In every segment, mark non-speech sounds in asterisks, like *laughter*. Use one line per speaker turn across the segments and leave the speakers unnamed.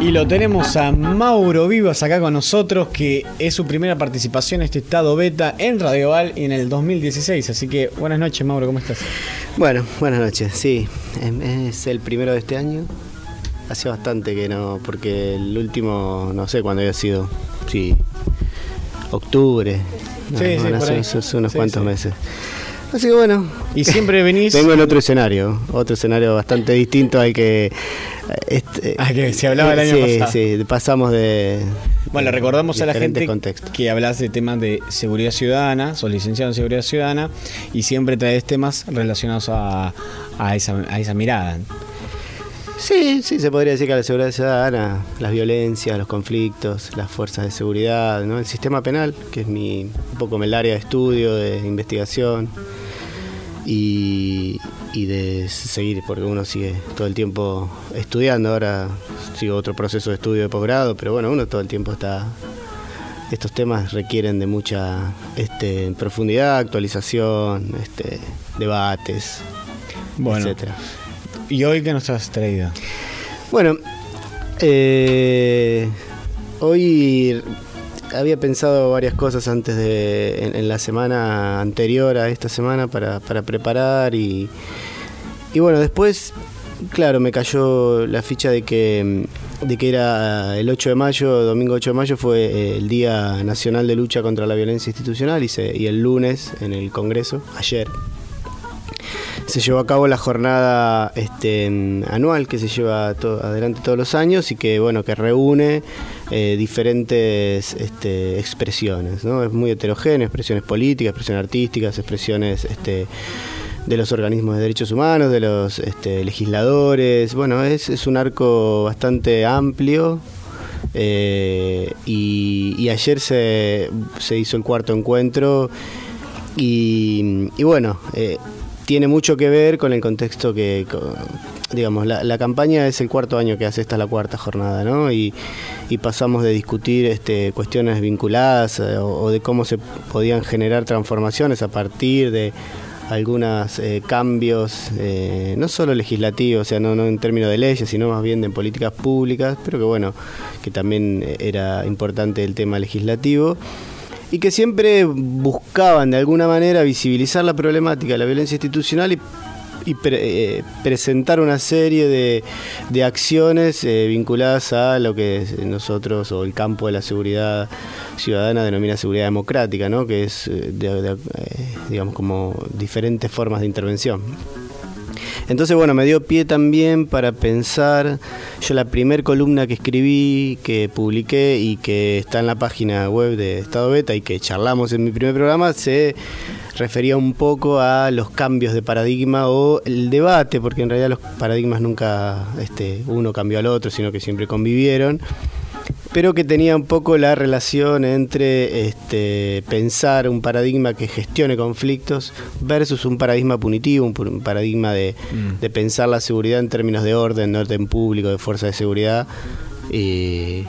Y lo tenemos a Mauro Vivas acá con nosotros, que es su primera participación en este estado beta en Radio Val y en el 2016. Así que buenas noches, Mauro, ¿cómo estás?
Bueno, buenas noches, sí. em, Es el primero de este año. Hace bastante que no, porque el último, no sé cuándo había sido. Sí, octubre. No,
Sí, sí,
hace, hace unos
Sí,
cuantos meses. Así que bueno.
Y siempre venís.
Vengo en otro escenario, otro escenario bastante distinto al que. Este,
Ah, que se hablaba el año
sí,
pasado.
Sí, pasamos de.
Bueno, recordamos a la gente
contextos.
que hablas de temas de seguridad ciudadana, sos licenciado en seguridad ciudadana y siempre traes temas relacionados a, a esa, a esa mirada.
Sí, sí, se podría decir que la seguridad ciudadana, las violencias, los conflictos, las fuerzas de seguridad, ¿no? el sistema penal, que es mi, un poco el área de estudio, de investigación y, y de seguir, porque uno sigue todo el tiempo estudiando. Ahora sigo otro proceso de estudio de posgrado, pero bueno, uno todo el tiempo está. Estos temas requieren de mucha este, profundidad, actualización, este, debates,
Bueno,
etcétera.
¿Y hoy qué nos has traído?
Bueno, eh, hoy había pensado varias cosas antes de, en, la semana anterior a esta semana para, para preparar y, y bueno, después, claro, me cayó la ficha de que, de que era el 8 de mayo, domingo 8 de mayo fue eh, el Día Nacional de Lucha contra la Violencia Institucional y, se- y el lunes en el Congreso, ayer, se llevó a cabo la jornada este, anual que se lleva adelante todos los años y que bueno que reúne eh, diferentes este, expresiones ¿no? es muy heterogéneo expresiones políticas expresiones artísticas expresiones este, de los organismos de derechos humanos de los este, legisladores bueno es, es un arco bastante amplio eh, y, y ayer se, se hizo el cuarto encuentro y, y bueno, eh, tiene mucho que ver con el contexto que, digamos, la, campaña es el cuarto año que hace, esta es la cuarta jornada, ¿no? Y, pasamos de discutir este, cuestiones vinculadas eh, o, de cómo se podían generar transformaciones a partir de algunos cambios, eh, no solo legislativos, o sea, no en términos de leyes, sino más bien de políticas públicas, pero que bueno, que también era importante el tema legislativo y que siempre buscaban de alguna manera visibilizar la problemática de la violencia institucional y, pre- eh, presentar una serie de, de acciones eh, vinculadas a lo que nosotros o el campo de la seguridad ciudadana denomina seguridad democrática, ¿no? que es, eh, digamos, como diferentes formas de intervención. Entonces, bueno, me dio pie también para pensar, yo la primer columna que escribí, que publiqué y que está en la página web de Estado Beta y que charlamos en mi primer programa, se refería un poco a los cambios de paradigma o el debate, porque en realidad los paradigmas nunca este, uno cambió al otro, sino que siempre convivieron pero que tenía un poco la relación entre este, pensar un paradigma que gestione conflictos versus un paradigma punitivo, un, paradigma de,
Mm.
de pensar la seguridad en términos de orden, de orden público, de fuerza de seguridad. Eh,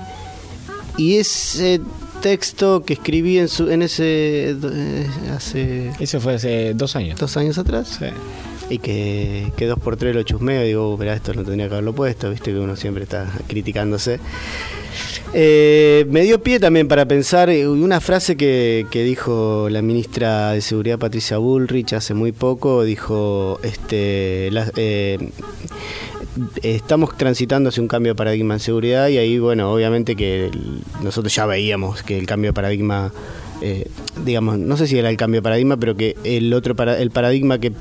y ese texto que escribí en, su, en ese eh, hace
Eso fue hace dos años.
dos años atrás
Sí.
Y que, dos por tres lo chusmeo digo, mira, esto no tendría que haberlo puesto, viste que uno siempre está criticándose. Eh, me dio pie también para pensar eh, una frase que, dijo la ministra de Seguridad Patricia Bullrich hace muy poco, dijo, este, eh, estamos transitando hacia un cambio de paradigma en seguridad y ahí, bueno, obviamente que nosotros ya veíamos que el cambio de paradigma, eh, digamos, no sé si era el cambio de paradigma, pero que el otro para, el paradigma que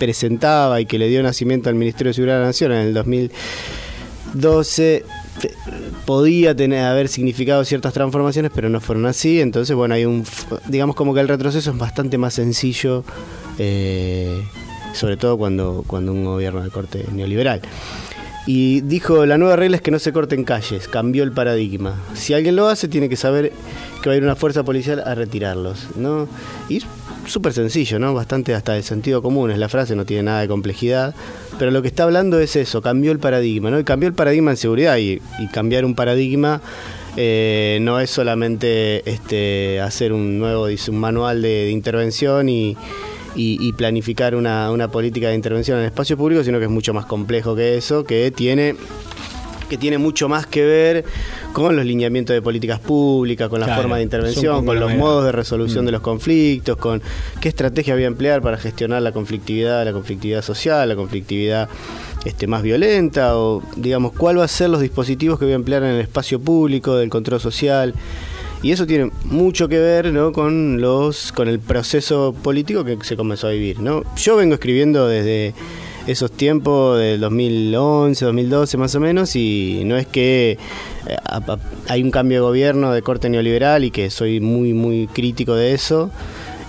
presentaba y que le dio nacimiento al Ministerio de Seguridad de la Nación en el 2012 te- podía tener haber significado ciertas transformaciones, pero no fueron así. Entonces, bueno, hay un, digamos como que el retroceso es bastante más sencillo, eh, sobre todo cuando, cuando un gobierno de corte neoliberal. Y dijo, la nueva regla es que no se corten calles, cambió el paradigma. Si alguien lo hace, tiene que saber que va a ir una fuerza policial a retirarlos, ¿no? Es súper sencillo, ¿no? Bastante hasta de sentido común es la frase, no tiene nada de complejidad. Pero lo que está hablando es eso, cambió el paradigma, ¿no? Y cambió el paradigma en seguridad y, cambiar un paradigma eh, no es solamente este, hacer un nuevo un manual de, de intervención y, y, planificar una, una política de intervención en el espacio público, sino que es mucho más complejo que eso, que tiene que tiene mucho más que ver con los lineamientos de políticas públicas, con la forma de intervención, con los modos de resolución de mm. los conflictos, con qué estrategia voy a emplear para gestionar la conflictividad, la conflictividad social, la conflictividad este, más violenta, o digamos, cuál va a ser los dispositivos que voy a emplear en el espacio público del control social. Y eso tiene mucho que ver ¿no? con los con el proceso político que se comenzó a vivir. ¿no? Yo vengo escribiendo desde esos tiempos del 2011, 2012 más o menos, y no es que eh, hay un cambio de gobierno de corte neoliberal y que soy muy, muy crítico de eso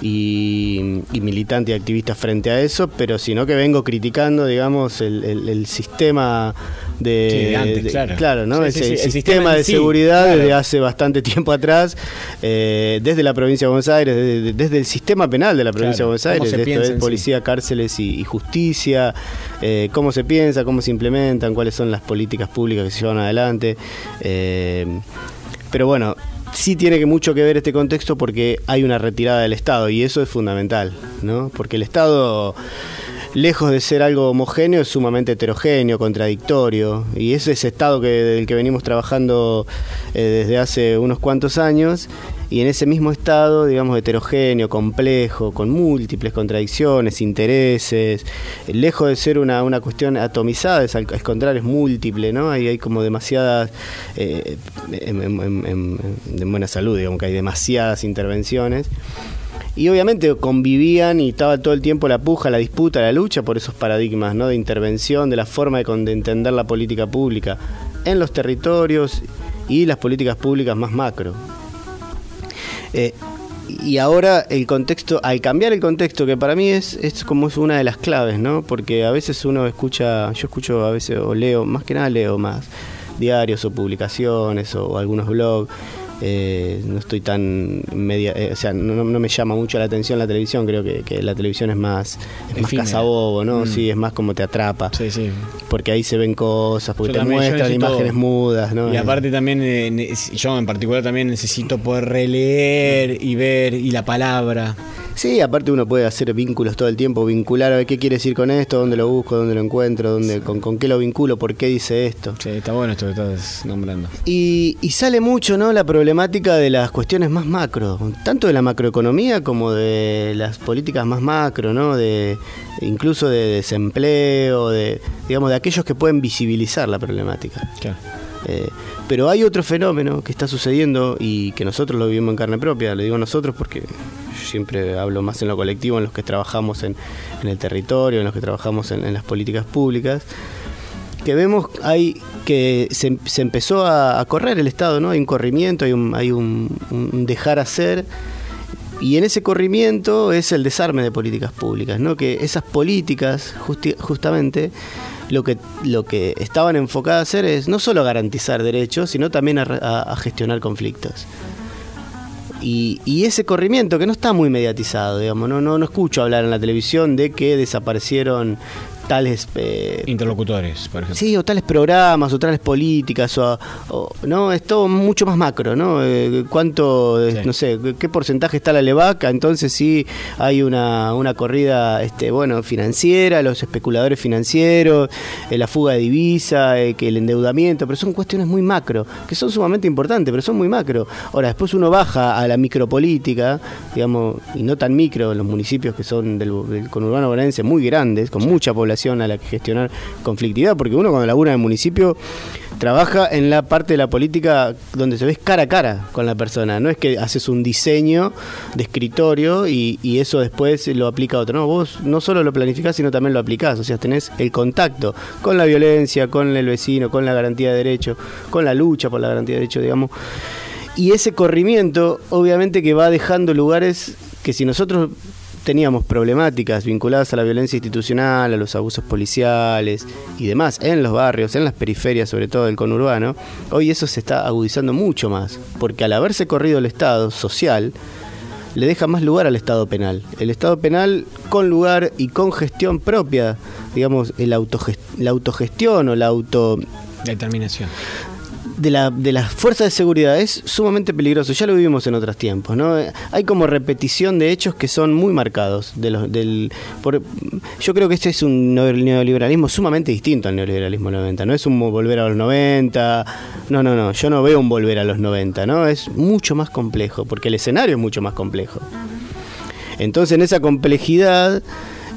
y, militante y activista frente a eso, pero sino que vengo criticando, digamos, el, sistema de, claro. ¿no? el, sistema, de seguridad desde hace bastante tiempo atrás, eh, desde la provincia de Buenos Aires, desde, el sistema penal de la provincia de Buenos Aires, desde policía, cárceles y, justicia, eh, cómo se piensa, cómo se implementan, cuáles son las políticas públicas que se llevan adelante. Eh, pero bueno, sí tiene que mucho que ver este contexto porque hay una retirada del Estado y eso es fundamental, ¿no? Porque el Estado lejos de ser algo homogéneo, es sumamente heterogéneo, contradictorio. Y es ese estado que, del que venimos trabajando eh, desde hace unos cuantos años. Y en ese mismo estado, digamos, heterogéneo, complejo, con múltiples contradicciones, intereses, lejos de ser una, una cuestión atomizada, es al contrario, es múltiple, ¿no? Hay, hay como demasiadas, eh, en, buena salud, digamos que hay demasiadas intervenciones y obviamente convivían y estaba todo el tiempo la puja, la disputa, la lucha por esos paradigmas ¿no? de intervención, de la forma de, entender la política pública en los territorios y las políticas públicas más macro. Eh, y ahora el contexto, al cambiar el contexto, que para mí es, es como es una de las claves, ¿no? Porque a veces uno escucha, yo escucho a veces o leo, más que nada leo más diarios o publicaciones o algunos blogs eh, no estoy tan media, eh, o sea, no, me llama mucho la atención la televisión, creo que, la televisión es más, es más cazabobo, ¿no? Mm. Sí, es más como te atrapa. Sí, sí. Porque ahí se ven cosas, porque te muestran imágenes mudas, ¿no?
Y aparte también, eh, yo en particular también necesito poder releer y ver, y la palabra.
Sí, aparte uno puede hacer vínculos todo el tiempo, vincular a ver qué quiere decir con esto, dónde lo busco, dónde lo encuentro, dónde, con, con, qué lo vinculo, por qué dice esto.
Sí, está bueno esto que estás nombrando.
Y, y sale mucho, ¿no? La problemática de las cuestiones más macro, tanto de la macroeconomía como de las políticas más macro, ¿no? De incluso de desempleo, de digamos de aquellos que pueden visibilizar la problemática. Claro. Eh, pero hay otro fenómeno que está sucediendo y que nosotros lo vivimos en carne propia, le digo nosotros porque siempre hablo más en lo colectivo, en los que trabajamos en, el territorio, en los que trabajamos en, las políticas públicas, que vemos hay que se, empezó a, correr el Estado, ¿no? Hay un corrimiento, hay un, hay un, dejar hacer. Y en ese corrimiento es el desarme de políticas públicas, ¿no? Que esas políticas, justamente, lo que, lo que estaban enfocadas a hacer es no solo garantizar derechos, sino también a gestionar conflictos. Y, ese corrimiento que no está muy mediatizado, digamos, no, no, no escucho hablar en la televisión de que desaparecieron tales...
Eh, Interlocutores, por ejemplo.
Sí, o tales programas, o tales políticas, o, no, es todo mucho más macro, ¿no? Eh, ¿Cuánto, no sé, qué porcentaje está la levaca? Entonces sí hay una, una corrida, este, bueno, financiera, los especuladores financieros, eh, la fuga de divisa, que el endeudamiento, pero son cuestiones muy macro, que son sumamente importantes, pero son muy macro. Ahora, después uno baja a la micropolítica, digamos, y no tan micro, los municipios que son del, del conurbano bonaerense muy grandes, con mucha población, a la que gestionar conflictividad, porque uno cuando labura en el municipio trabaja en la parte de la política donde se ves cara a cara con la persona, no es que haces un diseño de escritorio y, eso después lo aplica a otro, no, vos no solo lo planificás, sino también lo aplicás, o sea, tenés el contacto con la violencia, con el vecino, con la garantía de derecho, con la lucha por la garantía de derecho, digamos. Y ese corrimiento, obviamente que va dejando lugares que si nosotros teníamos problemáticas vinculadas a la violencia institucional, a los abusos policiales y demás en los barrios, en las periferias, sobre todo del conurbano, hoy eso se está agudizando mucho más, porque al haberse corrido el Estado social, le deja más lugar al Estado penal. El Estado penal con lugar y con gestión propia, digamos, el la autogestión o la auto...
Determinación
de, la, de las fuerzas de seguridad es sumamente peligroso. Ya lo vivimos en otros tiempos, ¿no? Hay como repetición de hechos que son muy marcados. De los, del, yo creo que este es un neoliberalismo sumamente distinto al neoliberalismo de los 90. No es un volver a los 90. No, no, no. Yo no veo un volver a los 90, ¿no? Es mucho más complejo, porque el escenario es mucho más complejo. Entonces, en esa complejidad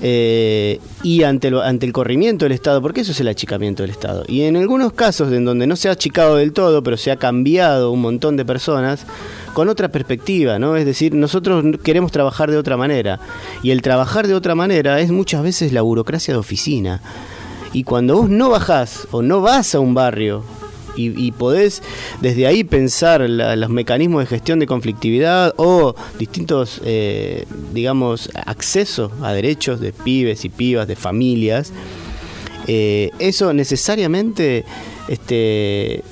eh, y ante, ante el corrimiento del Estado, porque eso es el achicamiento del Estado. Y en algunos casos en donde no se ha achicado del todo, pero se ha cambiado un montón de personas, con otra perspectiva, ¿no? Es decir, nosotros queremos trabajar de otra manera. Y el trabajar de otra manera es muchas veces la burocracia de oficina. Y cuando vos no bajás o no vas a un barrio y, podés desde ahí pensar los mecanismos de gestión de conflictividad o distintos, eh, digamos, acceso a derechos de pibes y pibas, de familias, eh, eso necesariamente este,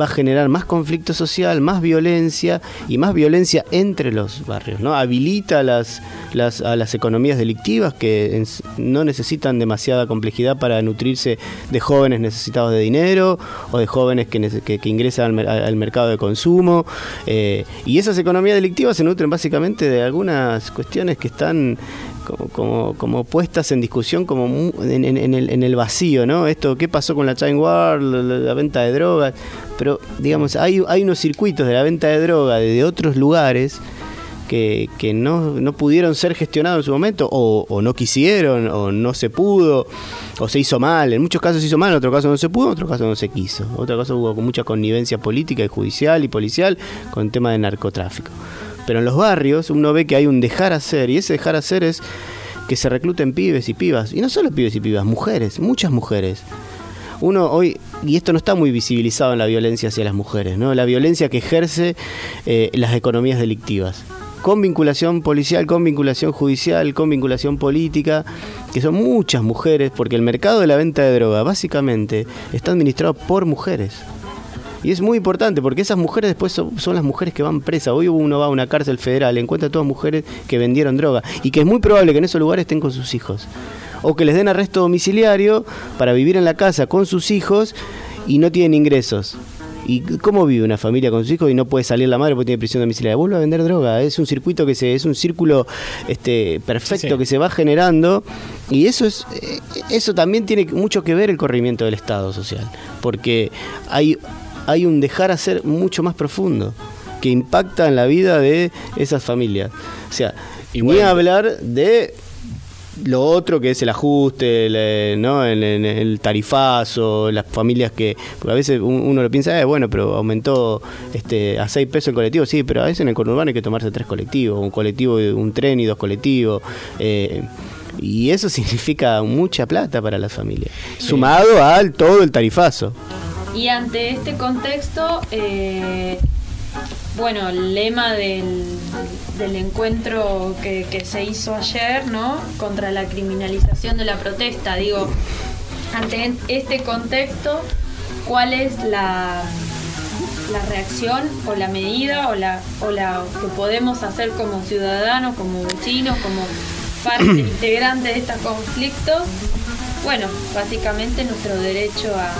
va a generar más conflicto social, más violencia y más violencia entre los barrios. ¿no? Habilita a las economías delictivas que no necesitan demasiada complejidad para nutrirse de jóvenes necesitados de dinero o de jóvenes que, que, ingresan al, mercado de consumo. Eh, y esas economías delictivas se nutren básicamente de algunas cuestiones que están como, como, puestas en discusión como en, el, en, el, vacío, ¿no? Esto, ¿qué pasó con la Chain War, la, venta de drogas? Pero, digamos, hay, hay unos circuitos de la venta de droga de otros lugares que, que no, no, pudieron ser gestionados en su momento, o, o, no quisieron, o no se pudo, o se hizo mal. En muchos casos se hizo mal, en otros casos no se pudo, en otros casos no se quiso. En otros casos hubo mucha connivencia política y judicial y policial con el tema de narcotráfico. Pero en los barrios uno ve que hay un dejar hacer y ese dejar hacer es que se recluten pibes y pibas. Y no solo pibes y pibas, mujeres, muchas mujeres. Uno hoy, y esto no está muy visibilizado en la violencia hacia las mujeres, ¿no? La violencia que ejerce eh, las economías delictivas. Con vinculación policial, con vinculación judicial, con vinculación política, que son muchas mujeres, porque el mercado de la venta de droga básicamente está administrado por mujeres. Y es muy importante porque esas mujeres después son, las mujeres que van presas. Hoy uno va a una cárcel federal, encuentra a todas mujeres que vendieron droga y que es muy probable que en esos lugares estén con sus hijos. O que les den arresto domiciliario para vivir en la casa con sus hijos y no tienen ingresos. ¿Y cómo vive una familia con sus hijos y no puede salir la madre porque tiene prisión domiciliaria? Vuelve a vender droga. Es un circuito que se, es un círculo este, perfecto que se va generando. Y eso es, eh, eso también tiene mucho que ver el corrimiento del Estado social. Porque hay hay un dejar hacer mucho más profundo que impacta en la vida de esas familias. O sea, y voy a hablar de lo otro que es el ajuste, el, ¿no? el, tarifazo, las familias que. Porque a veces uno lo piensa, eh, bueno, pero aumentó este, a 6 pesos el colectivo. Sí, pero a veces en el conurbano hay que tomarse tres colectivos: un colectivo, un tren y dos colectivos. Eh, y eso *laughs* significa mucha plata para las familias, sumado al todo el tarifazo.
Y ante este contexto, eh, bueno, el lema del, encuentro que, se hizo ayer, ¿no? Contra la criminalización de la protesta. Digo, ante este contexto, ¿cuál es la, la reacción o la medida o la, o la que podemos hacer como ciudadanos, como vecinos, como parte *clears throat* integrante de estos conflictos? Bueno, básicamente nuestro derecho a,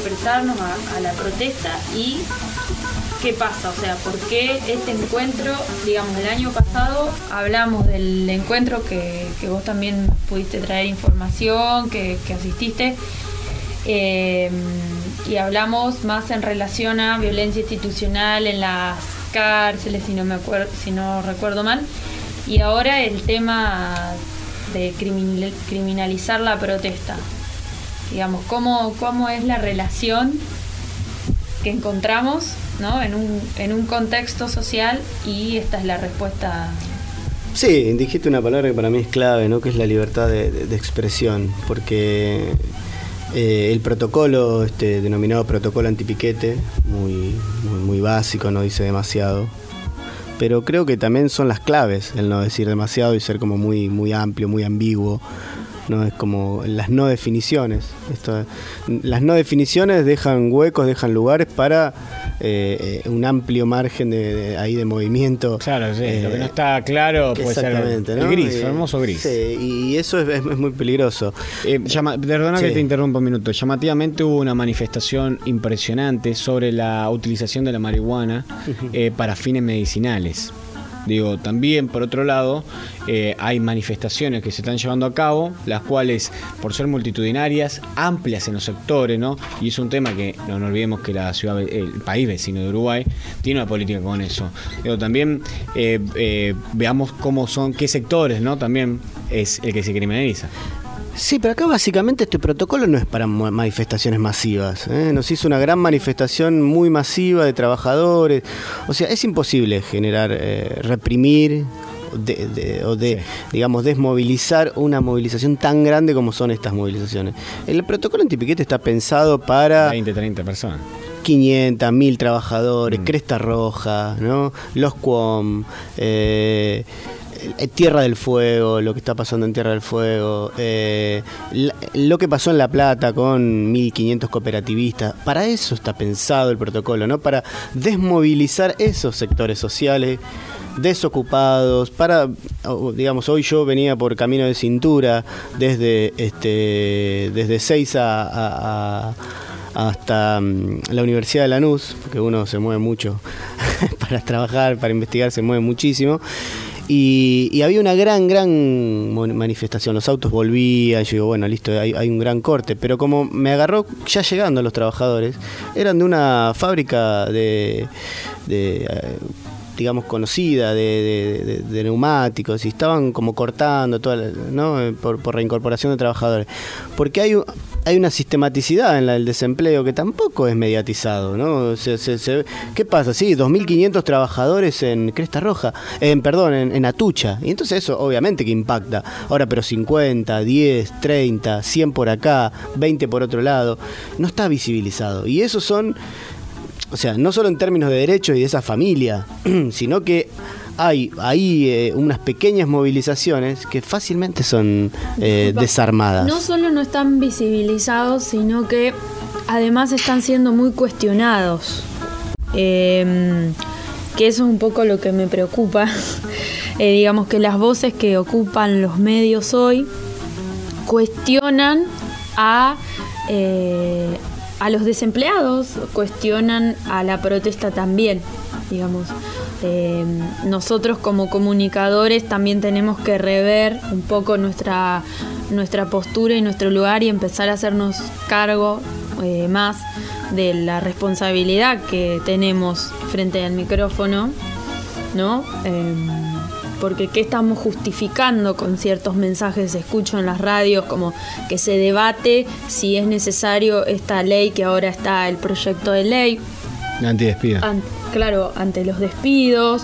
expresarnos a, la protesta y qué pasa, o sea, por qué este encuentro, digamos, el año pasado hablamos del encuentro que, vos también pudiste traer información, que, asististe, eh, y hablamos más en relación a violencia institucional en las cárceles, si no, me si no recuerdo mal, y ahora el tema de criminalizar la protesta digamos, cómo, cómo es la relación que encontramos ¿no? en, un, en un contexto social y esta es la respuesta.
Sí, dijiste una palabra que para mí es clave, ¿no? que es la libertad de, expresión, porque eh, el protocolo, este, denominado protocolo antipiquete, muy, muy, muy básico, no dice demasiado, pero creo que también son las claves el no decir demasiado y ser como muy, muy amplio, muy ambiguo ¿no? Es como las no definiciones. Esto, las no definiciones dejan huecos, dejan lugares para eh, un amplio margen de, ahí de movimiento.
Claro, sí, lo que no está claro puede ser el gris, el famoso gris.
Sí, y eso es, muy peligroso.
perdona que te interrumpa un minuto. Llamativamente hubo una manifestación impresionante sobre la utilización de la marihuana para fines medicinales. Digo, también por otro lado, eh, hay manifestaciones que se están llevando a cabo, las cuales, por ser multitudinarias, amplias en los sectores, ¿no? Y es un tema que no nos olvidemos que la ciudad, el país vecino de Uruguay tiene una política con eso. Digo, también eh, eh, veamos cómo son, qué sectores, ¿no? También es el que se criminaliza.
Sí, pero acá básicamente este protocolo no es para manifestaciones masivas. ¿eh? Nos hizo una gran manifestación muy masiva de trabajadores. O sea, es imposible generar, eh, reprimir o de, digamos, desmovilizar una movilización tan grande como son estas movilizaciones. El protocolo antipiquete está pensado para...
20, 30 personas.
500, 1000 trabajadores, mm. Cresta Roja, ¿no? Los eh, eh, Tierra del Fuego, lo que está pasando en Tierra del Fuego, eh, lo que pasó en La Plata con 1.500 cooperativistas. Para eso está pensado el protocolo, ¿no? Para desmovilizar esos sectores sociales desocupados, para, digamos, hoy yo venía por camino de cintura desde, este, desde Seiza hasta mm, la Universidad de Lanús, porque uno se mueve mucho *laughs* para trabajar, para investigar, se mueve muchísimo. Y, había una gran, gran manifestación. Los autos volvían. Yo digo, bueno, listo, hay, un gran corte. Pero como me agarró ya llegando los trabajadores, eran de una fábrica de. Eh, digamos, conocida de, neumáticos y estaban como cortando toda ¿no? por, por reincorporación de trabajadores. Porque hay, hay una sistematicidad en la del desempleo que tampoco es mediatizado, ¿no? ¿Qué pasa? Sí, 2.500 trabajadores en Cresta Roja, en, perdón, en, Atucha. Y entonces eso obviamente que impacta. Ahora, pero 50, 10, 30, 100 por acá, 20 por otro lado, no está visibilizado. Y esos son, o sea, no solo en términos de derechos y de esa familia, *clears throat* sino que hay ahí eh, unas pequeñas movilizaciones que fácilmente son eh, desarmadas.
No solo no están visibilizados, sino que además están siendo muy cuestionados. Em, que eso es un poco lo que me preocupa. *laughs* Eh, digamos que las voces que ocupan los medios hoy cuestionan a, a los desempleados, cuestionan a la protesta también, digamos. Eh, nosotros como comunicadores también tenemos que rever un poco nuestra, nuestra postura y nuestro lugar y empezar a hacernos cargo eh, más de la responsabilidad que tenemos frente al micrófono, ¿no? Em, porque qué estamos justificando con ciertos mensajes escucho en las radios como que se debate si es necesario esta ley que ahora está el proyecto de ley
Antidespido.
claro, ante los despidos.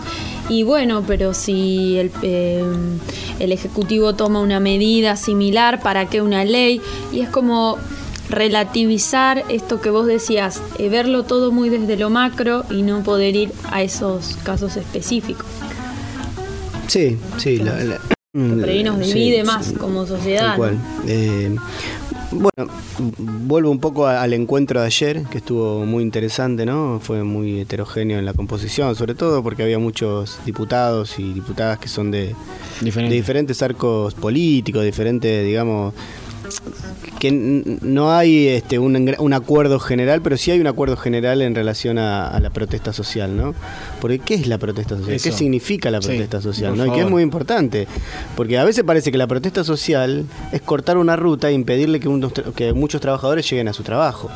Y bueno, pero si el, eh, el Ejecutivo toma una medida similar, ¿para qué una ley? Y es como relativizar esto que vos decías, eh, verlo todo muy desde lo macro y no poder ir a esos casos específicos.
Sí, sí. La,
ahí nos divide más como sociedad.
Eh, bueno, vuelvo un poco al encuentro de ayer, que estuvo muy interesante, ¿no? Fue muy heterogéneo en la composición, sobre todo porque había muchos diputados y diputadas que son de, de diferentes arcos políticos, diferentes, digamos, que no hay este, un, acuerdo general, pero sí hay un acuerdo general en relación a, la protesta social, ¿no? Porque ¿qué es la protesta social? ¿Qué significa la protesta social? ¿no? Y que es muy importante, porque a veces parece que la protesta social es cortar una ruta e impedirle que, que muchos trabajadores lleguen a su trabajo.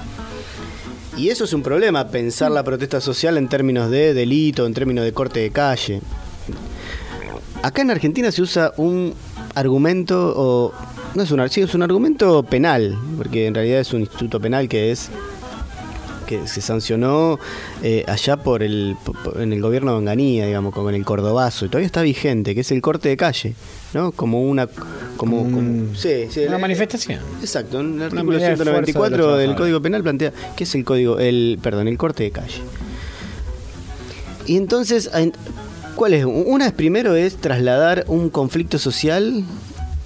Y eso es un problema, pensar la protesta social en términos de delito, en términos de corte de calle. Acá en Argentina se usa un argumento o no es un, sí, es un argumento penal, porque en realidad es un instituto penal que es que se sancionó eh, allá por el en el gobierno de Onganía, digamos, con el cordobazo, y todavía está vigente, que es el corte de calle, ¿no? Como una como,
sí, una manifestación.
Exacto, el artículo 194 del Código Penal plantea que es el código el perdón, el corte de calle. Y entonces ¿cuál es? Una es primero es trasladar un conflicto social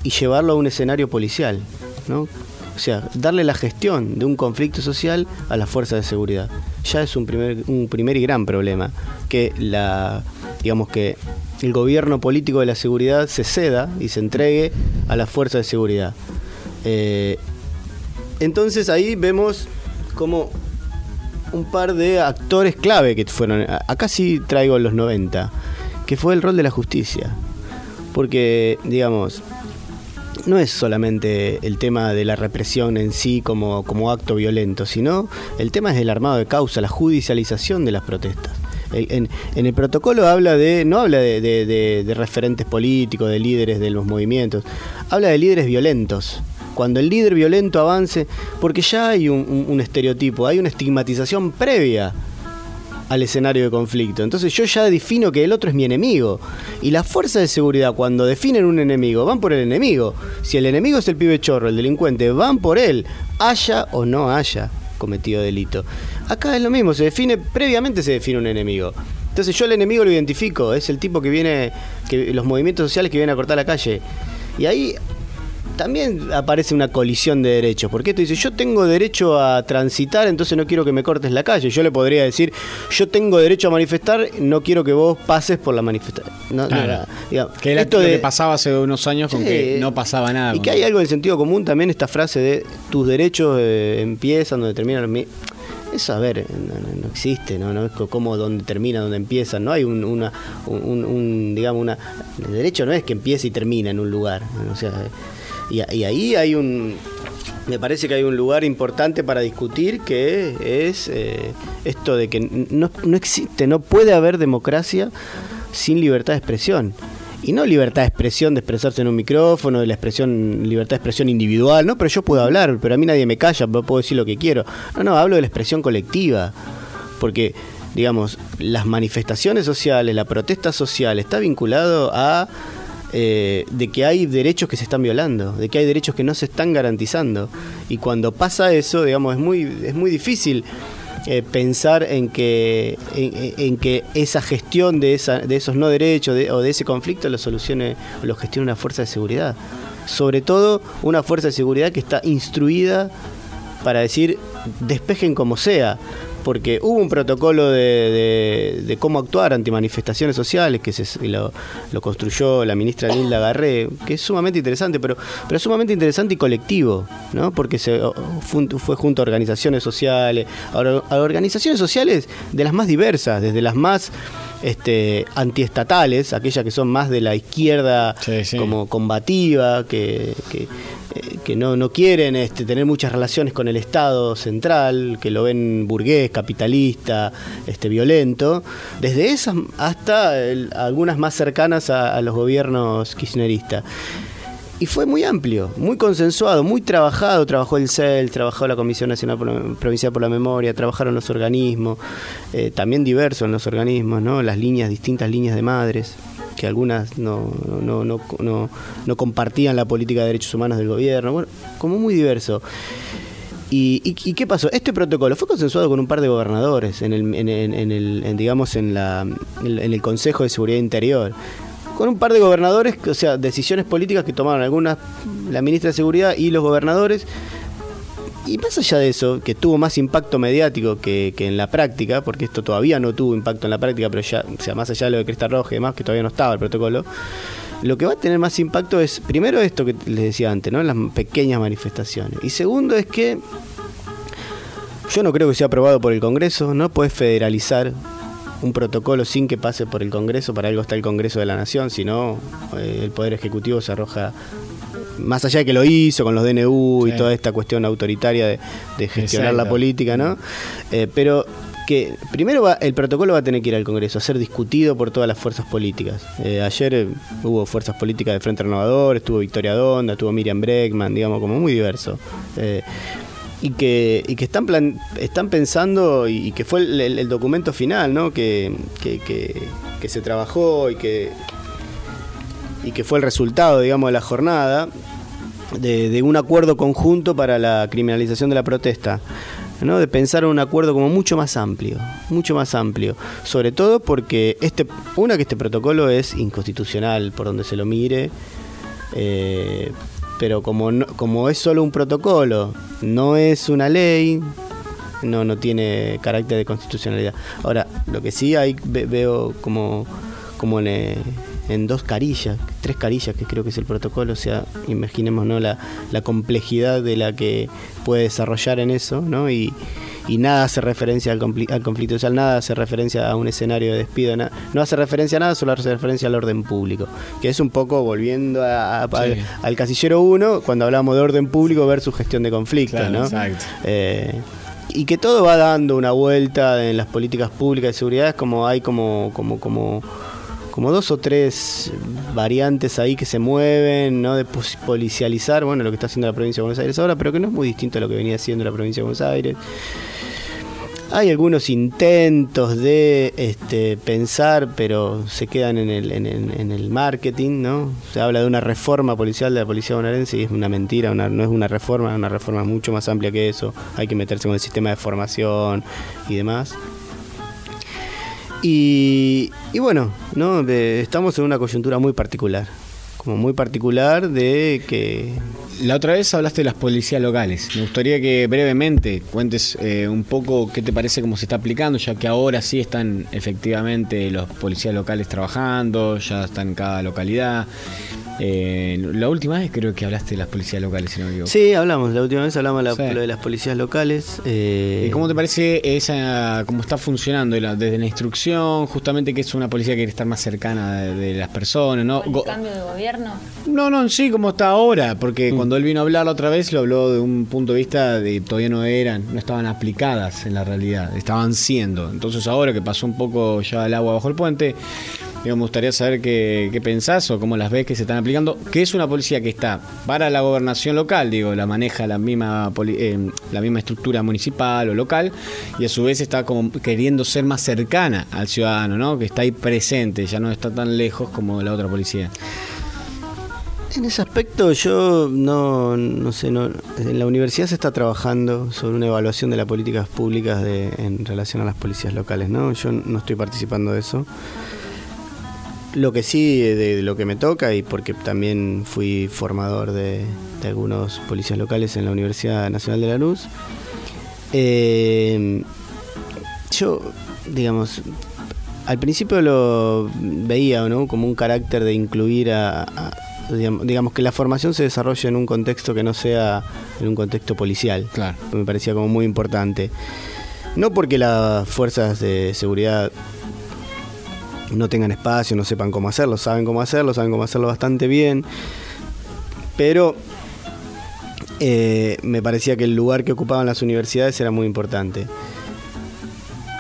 y llevarlo a un escenario policial, ¿no? O sea, darle la gestión de un conflicto social a las fuerzas de seguridad. Ya es un primer, un primer y gran problema. Que la, digamos que el gobierno político de la seguridad se ceda y se entregue a las fuerzas de seguridad. Eh, entonces ahí vemos como un par de actores clave que fueron. Acá sí traigo los 90, que fue el rol de la justicia. Porque, digamos, no es solamente el tema de la represión en sí como, como acto violento, sino el tema es el armado de causa, la judicialización de las protestas. En, el protocolo habla de, no habla de, referentes políticos, de líderes de los movimientos, habla de líderes violentos. Cuando el líder violento avance, porque ya hay un estereotipo, hay una estigmatización previa al escenario de conflicto. Entonces yo ya defino que el otro es mi enemigo. Y las fuerzas de seguridad cuando definen un enemigo van por el enemigo. Si el enemigo es el pibe chorro, el delincuente, van por él, haya o no haya cometido delito. Acá es lo mismo, se define, previamente se define un enemigo. Entonces yo el enemigo lo identifico, es el tipo que viene, que los movimientos sociales que vienen a cortar la calle. Y ahí también aparece una colisión de derechos. Porque esto dice, yo tengo derecho a transitar, entonces no quiero que me cortes la calle. Yo le podría decir, yo tengo derecho a manifestar, no quiero que vos pases por la manifestación.
que era esto que pasaba hace unos años con que no pasaba nada.
Y que hay algo en sentido común también, esta frase de tus derechos eh, empiezan donde terminan. Eso, a ver, no, existe, ¿no? no es como donde termina, donde empieza, no hay un, una, un, digamos, una... El derecho no es que empiece y termina en un lugar, o sea, y, ahí hay un, me parece que hay un lugar importante para discutir que es eh, esto de que no, no, existe, no puede haber democracia sin libertad de expresión. Y no libertad de expresión de expresarse en un micrófono, de la expresión, libertad de expresión individual, no, pero yo puedo hablar, pero a mí nadie me calla, puedo decir lo que quiero. No, no, hablo de la expresión colectiva. Porque, digamos, las manifestaciones sociales, la protesta social está vinculado a eh, de que hay derechos que se están violando, de que hay derechos que no se están garantizando. Y cuando pasa eso, digamos, es muy, es muy difícil eh, pensar en que, en, que esa gestión de, esa, de esos no derechos o de ese conflicto lo solucione o lo gestione una fuerza de seguridad. Sobre todo una fuerza de seguridad que está instruida para decir despejen como sea porque hubo un protocolo de, cómo actuar ante manifestaciones sociales que se, lo, construyó la ministra Nilda Garré, que es sumamente interesante, pero, pero sumamente interesante y colectivo, ¿no? porque se, fue, junto a organizaciones sociales, a, organizaciones sociales de las más diversas, desde las más este, antiestatales, aquellas que son más de la izquierda como combativa, que, que, que no, no quieren este, tener muchas relaciones con el Estado central, que lo ven burgués, capitalista, este, violento, desde esas hasta algunas más cercanas a, los gobiernos kirchneristas. Y fue muy amplio, muy consensuado, muy trabajado. Trabajó el CEL, trabajó la Comisión Nacional Provincial por la Memoria, trabajaron los organismos, eh, también diversos en los organismos, ¿no? las líneas, distintas líneas de madres que algunas no, no, no, no, compartían la política de derechos humanos del gobierno, bueno, como muy diverso. ¿Y, qué pasó? Este protocolo fue consensuado con un par de gobernadores en el, en, en, el digamos, en, la, en el Consejo de Seguridad Interior con un par de gobernadores, o sea, decisiones políticas que tomaron algunas, la ministra de Seguridad y los gobernadores, y más allá de eso, que tuvo más impacto mediático que, en la práctica, porque esto todavía no tuvo impacto en la práctica, pero ya, o sea, más allá de lo de Cresta Roja y demás, que todavía no estaba el protocolo, lo que va a tener más impacto es, primero esto que les decía antes, ¿no? Las pequeñas manifestaciones. Y segundo es que yo no creo que sea aprobado por el Congreso, no puedes federalizar un protocolo sin que pase por el Congreso, para algo está el Congreso de la Nación, sino eh, el Poder Ejecutivo se arroja más allá de que lo hizo con los DNU y toda esta cuestión autoritaria de, gestionar la política, ¿no? Eh, pero que primero va, el protocolo va a tener que ir al Congreso, a ser discutido por todas las fuerzas políticas. Eh, ayer hubo fuerzas políticas de Frente Renovador, estuvo Victoria Donda, estuvo Miriam Breckman, digamos, como muy diverso. Y que, y que están, plan, están pensando, y, que fue el, documento final, ¿no? Que, que, que se trabajó y que y que fue el resultado, digamos, de la jornada, de, un acuerdo conjunto para la criminalización de la protesta. ¿no? de pensar en un acuerdo como mucho más amplio, mucho más amplio, sobre todo porque este, una que este protocolo es inconstitucional por donde se lo mire, Eh, pero como, como es solo un protocolo, no es una ley, no, no tiene carácter de constitucionalidad. Ahora, lo que sí hay, veo como, como en, en dos carillas, tres carillas, que creo que es el protocolo, o sea, imaginemos ¿no? la, la complejidad de la que puede desarrollar en eso, ¿no? Y, y nada hace referencia al, al, conflicto social, nada hace referencia a un escenario de despido, no hace referencia a nada, solo hace referencia al orden público, que es un poco volviendo al, casillero 1, cuando hablamos de orden público versus gestión de conflictos, ¿no? Exacto. Eh, y que todo va dando una vuelta en las políticas públicas de seguridad, es como hay como, como, como como dos o tres variantes ahí que se mueven, ¿no? De policializar, bueno, lo que está haciendo la provincia de Buenos Aires ahora, pero que no es muy distinto a lo que venía haciendo la provincia de Buenos Aires. Hay algunos intentos de este, pensar, pero se quedan en el, marketing, ¿no? Se habla de una reforma policial de la policía bonaerense y es una mentira, no es una reforma, es una reforma mucho más amplia que eso. Hay que meterse con el sistema de formación y demás. Y, bueno, ¿no? estamos en una coyuntura muy particular, como muy particular de que...
La otra vez hablaste de las policías locales. Me gustaría que brevemente cuentes eh, un poco qué te parece cómo se está aplicando, ya que ahora sí están efectivamente los policías locales trabajando, ya están en cada localidad. Eh, la última vez creo que hablaste de las policías locales, si no me equivoco.
Sí, hablamos, la última vez hablamos de las policías locales.
Eh... ¿Cómo te parece esa, cómo está funcionando desde la instrucción, justamente que es una policía que quiere estar más cercana de, las personas, ¿no?
¿El cambio de gobierno?
No, no, sí, como está ahora, porque mm. cuando él vino a hablar la otra vez lo habló de un punto de vista de todavía no eran, no estaban aplicadas en la realidad, estaban siendo. Entonces ahora que pasó un poco ya el agua bajo el puente, me gustaría saber qué, qué, pensás o cómo las ves que se están aplicando. Que es una policía que está para la gobernación local, digo, la maneja la misma, eh, la misma estructura municipal o local, y a su vez está como queriendo ser más cercana al ciudadano, ¿no? Que está ahí presente, ya no está tan lejos como la otra policía.
En ese aspecto yo no, no sé, no, en la universidad se está trabajando sobre una evaluación de las políticas públicas en relación a las policías locales, ¿no? Yo no estoy participando de eso. Lo que sí, de, lo que me toca, y porque también fui formador de, algunos policías locales en la Universidad Nacional de la Luz, eh, yo, digamos, al principio lo veía ¿no? como un carácter de incluir a, digamos, que la formación se desarrolle en un contexto que no sea en un contexto policial. Claro. Me parecía como muy importante. No porque las fuerzas de seguridad no tengan espacio, no sepan cómo hacerlo, saben cómo hacerlo, saben cómo hacerlo bastante bien, pero eh, me parecía que el lugar que ocupaban las universidades era muy importante.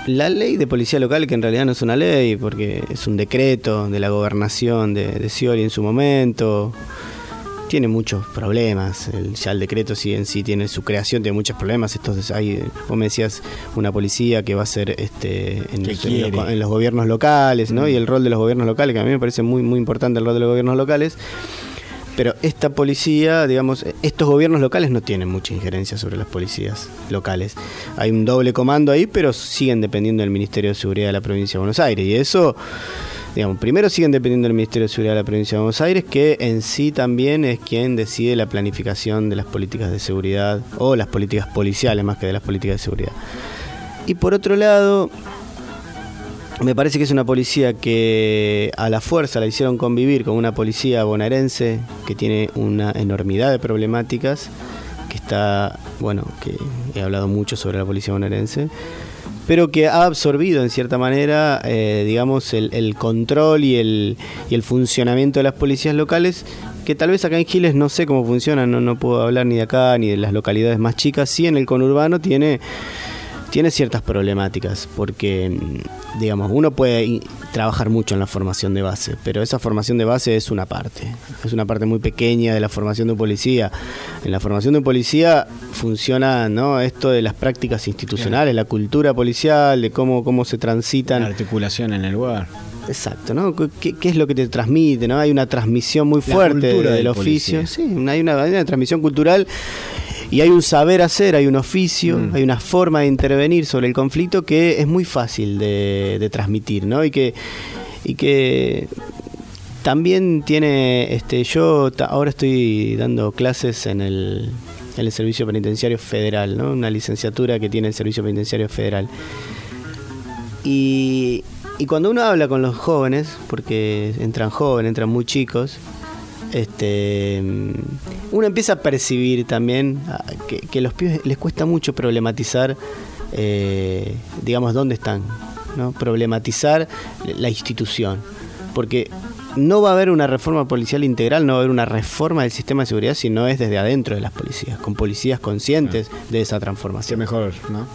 La ley de policía local, que en realidad no es una ley, porque es un decreto de la gobernación de, de en su momento, tiene muchos problemas. El, ya el decreto sí en sí tiene su creación, tiene muchos problemas. Entonces hay, vos me decías, una policía que va a ser este, en, los, gobiernos locales, ¿no? Mm. Y el rol de los gobiernos locales, que a mí me parece muy, muy importante el rol de los gobiernos locales. Pero esta policía, digamos, estos gobiernos locales no tienen mucha injerencia sobre las policías locales. Hay un doble comando ahí, pero siguen dependiendo del Ministerio de Seguridad de la provincia de Buenos Aires. Y eso digamos, primero siguen dependiendo del Ministerio de Seguridad de la Provincia de Buenos Aires, que en sí también es quien decide la planificación de las políticas de seguridad o las políticas policiales más que de las políticas de seguridad. Y por otro lado, me parece que es una policía que a la fuerza la hicieron convivir con una policía bonaerense que tiene una enormidad de problemáticas, que está, bueno, que he hablado mucho sobre la policía bonaerense pero que ha absorbido en cierta manera, eh, digamos, el, control y el, funcionamiento de las policías locales, que tal vez acá en Giles no sé cómo funcionan, no puedo hablar ni de acá ni de las localidades más chicas, sí en el conurbano tiene tiene ciertas problemáticas, porque, mm, digamos, uno puede trabajar mucho en la formación de base, pero esa formación de base es una parte, es una parte muy pequeña de la formación de un policía. En la formación de un policía funciona ¿no? esto de las prácticas institucionales, la cultura policial, de cómo, cómo se transitan.
La articulación en el lugar.
Exacto, ¿no? ¿Qué, es lo que te transmite? ¿no? Hay una transmisión muy fuerte del, oficio. Sí, hay una, hay una transmisión cultural y hay un saber hacer, hay un oficio, mm. hay una forma de intervenir sobre el conflicto que es muy fácil de, transmitir, ¿no? Y que, y que también tiene, este, yo ahora estoy dando clases en el, en el Servicio Penitenciario Federal, ¿no? Una licenciatura que tiene el Servicio Penitenciario Federal. Y, y cuando uno habla con los jóvenes, porque entran jóvenes, entran muy chicos, este, uno empieza a percibir también ah, que, que a los pibes les cuesta mucho problematizar, eh, digamos, dónde están, ¿no? problematizar la institución. Porque no va a haber una reforma policial integral, no va a haber una reforma del sistema de seguridad si no es desde adentro de las policías, con policías conscientes de esa transformación.
mejor, ¿no?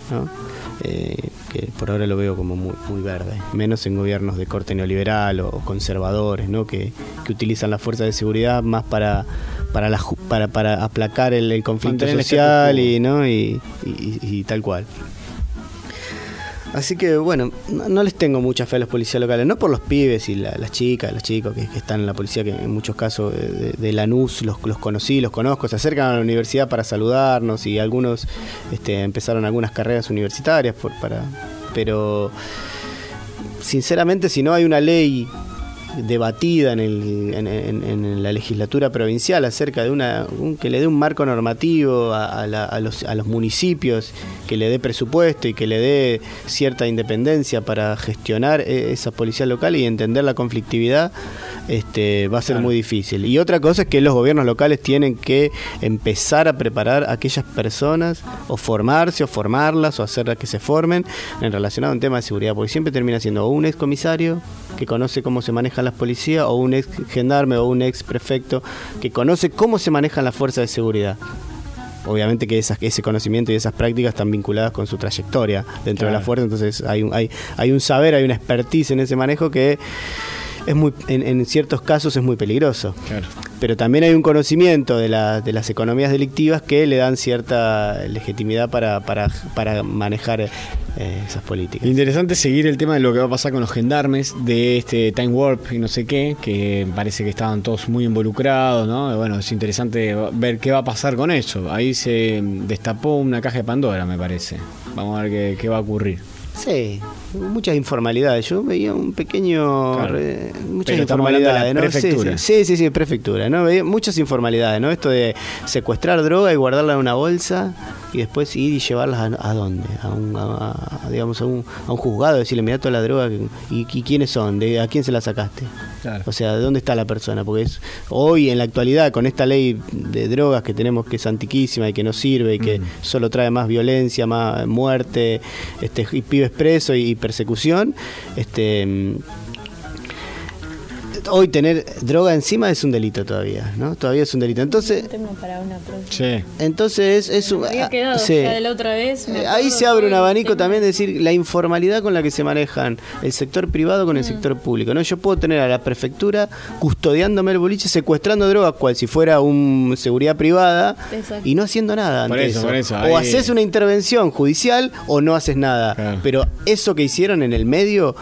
Eh, que por ahora lo veo como muy, muy verde, menos en gobiernos de corte neoliberal o conservadores, ¿no? que, utilizan la fuerza de seguridad más para para, la, para, para aplacar el, conflicto social y, ¿no? y, y tal cual. Así que bueno, no, les tengo mucha fe a los policías locales, no por los pibes y las chicas, los chicos que, están en la policía, que en muchos casos de, Lanús los, los, conocí, los conozco, se acercan a la universidad para saludarnos y algunos este, empezaron algunas carreras universitarias, por, para, pero sinceramente si no hay una ley debatida en, el, en, la legislatura provincial acerca de una que le dé un marco normativo a, los, a, los, municipios, que le dé presupuesto y que le dé cierta independencia para gestionar e, esa policía local y entender la conflictividad, este, va a ser muy difícil. Y otra cosa es que los gobiernos locales tienen que empezar a preparar a aquellas personas o formarse o formarlas o hacerlas que se formen en relacionado a un tema de seguridad, porque siempre termina siendo un ex comisario que conoce cómo se manejan las policías o un ex gendarme o un ex prefecto que conoce cómo se manejan las fuerzas de seguridad. Obviamente que esas, ese conocimiento y esas prácticas están vinculadas con su trayectoria dentro de la fuerza, entonces hay un, hay, hay un saber, hay una expertise en ese manejo que es muy, en, ciertos casos es muy peligroso. Pero también hay un conocimiento de, de, las economías delictivas que le dan cierta legitimidad para, para, para manejar eh, esas políticas.
Interesante seguir el tema de lo que va a pasar con los gendarmes de este Time Warp y no sé qué, que parece que estaban todos muy involucrados, ¿no? Bueno, es interesante ver qué va a pasar con eso. Ahí se destapó una caja de Pandora, me parece. Vamos a ver qué, qué va a ocurrir.
Sí, muchas informalidades. Yo veía un pequeño. muchas informalidades, ¿no?
Prefectura.
Sí, sí, sí, prefectura, ¿no? Veía muchas informalidades, ¿no? Esto de secuestrar droga y guardarla en una bolsa y después ir y llevarlas a, dónde? A un, digamos, a un, a un juzgado, decirle, mira toda la droga y, quiénes son, de a quién se la sacaste. O sea, ¿de dónde está la persona? Porque es hoy en la actualidad con esta ley de drogas que tenemos que es antiquísima y que no sirve y que mm. solo trae más violencia, más muerte, este y pibes presos y, y persecución, este hoy tener droga encima es un delito todavía, ¿no? Todavía es un delito. Entonces,
sí.
entonces es un, ahí se abre un abanico también de decir la informalidad con la que se manejan el sector privado con el mm. sector público, ¿no? Yo puedo tener a la prefectura custodiándome el boliche, secuestrando drogas cual si fuera un seguridad privada y no haciendo nada. Por eso, o haces una intervención judicial o no haces nada. Pero eso que hicieron en el medio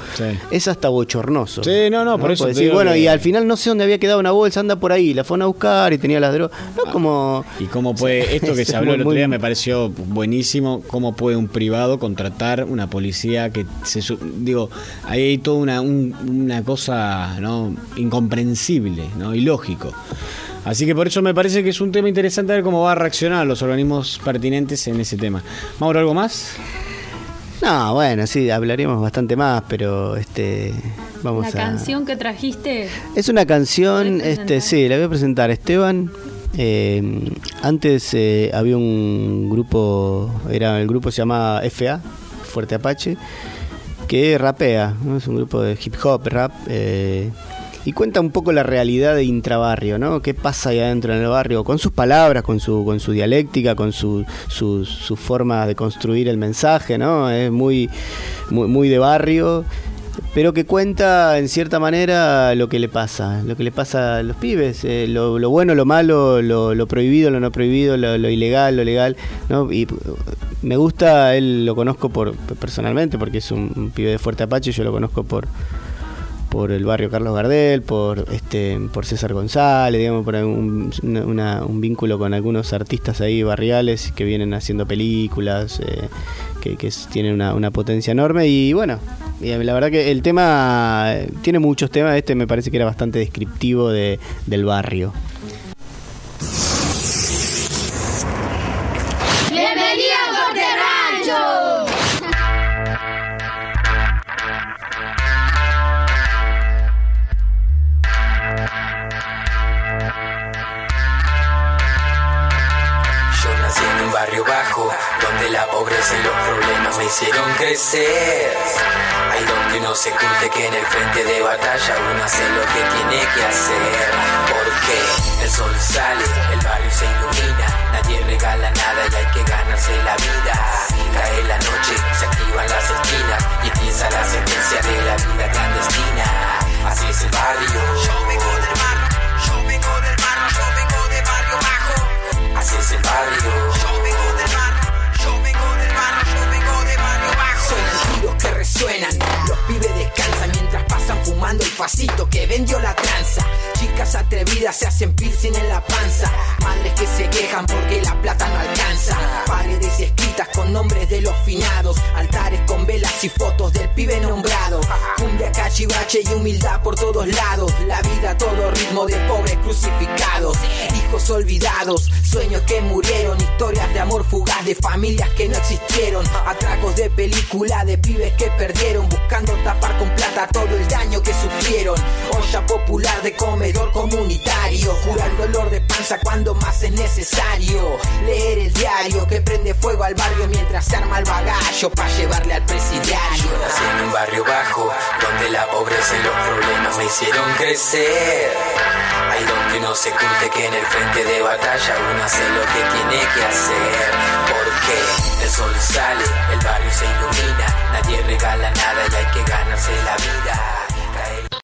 es hasta bochornoso.
Sí, no, no, por eso.
bueno, y al final no sé dónde había quedado una bolsa, anda por ahí, la fueron a buscar y tenía las drogas. No como.
Y cómo puede, *laughs* esto que se habló el otro día me pareció buenísimo, cómo puede un privado contratar una policía que se. Digo, ahí hay toda una, una cosa ¿no? incomprensible, ¿no? ilógico. Así que por eso me parece que es un tema interesante ver cómo va a reaccionar los organismos pertinentes en ese tema. Mauro, ¿algo más?
No, bueno, sí, hablaríamos bastante más, pero este vamos
la canción que trajiste.
Es una canción, este, sí, la voy a presentar. Esteban, eh, antes eh, había un grupo, era el grupo se llamaba FA, Fuerte Apache, que rapea, es un grupo de hip hop, rap. Eh, y cuenta un poco la realidad de intrabarrio, ¿no? ¿Qué pasa ahí adentro en el barrio? Con sus palabras, con su, con su dialéctica, con su, su, forma de construir el mensaje, ¿no? Es muy, muy, muy de barrio pero que cuenta en cierta manera lo que le pasa, lo que le pasa a los pibes, eh, lo, bueno, lo malo, lo, prohibido, lo no prohibido, lo, ilegal, lo legal, ¿no? Y me gusta, él lo conozco por personalmente porque es un pibe de Fuerte Apache, yo lo conozco por por el barrio Carlos Gardel, por este, por César González, digamos, por un, un vínculo con algunos artistas ahí barriales que vienen haciendo películas, eh, que, tienen una, potencia enorme y bueno, Y la verdad que el tema eh, tiene muchos temas, este me parece que era bastante descriptivo de, del barrio.
Hicieron crecer. Hay donde uno se curte que en el frente de batalla uno hace lo que tiene que hacer. Porque el sol sale, el barrio se ilumina, nadie regala nada y hay que ganarse la vida. Cae la noche, se activan las esquinas y empieza la sentencia de la vida clandestina. Así es el barrio. Yo vengo del barrio, yo vengo del barrio, yo vengo de barrio bajo. Así es el barrio. Atrevidas se hacen piercing en la panza. Madres que se quejan porque la plata no alcanza. Nombres de los finados. Altares con velas y fotos del pibe nombrado. Cumbia, cachivache y humildad por todos lados. La vida todo ritmo de pobres crucificados. Hijos olvidados, sueños que murieron. Historias de amor fugaz de familias que no existieron. Atracos de película de pibes que perdieron. Buscando tapar con plata todo el daño que sufrieron. Olla popular de comedor comunitario. Cura el dolor de panza cuando más es necesario. Leer el diario que prende fuego al barrio mientras se arma el bagallo para llevarle al presidiario. Nací en un barrio bajo donde la pobreza y los problemas me hicieron crecer. Hay donde uno se curte que en el frente de batalla uno hace lo que tiene que hacer. Porque el sol sale, el barrio se ilumina, nadie regala nada y hay que ganarse la vida.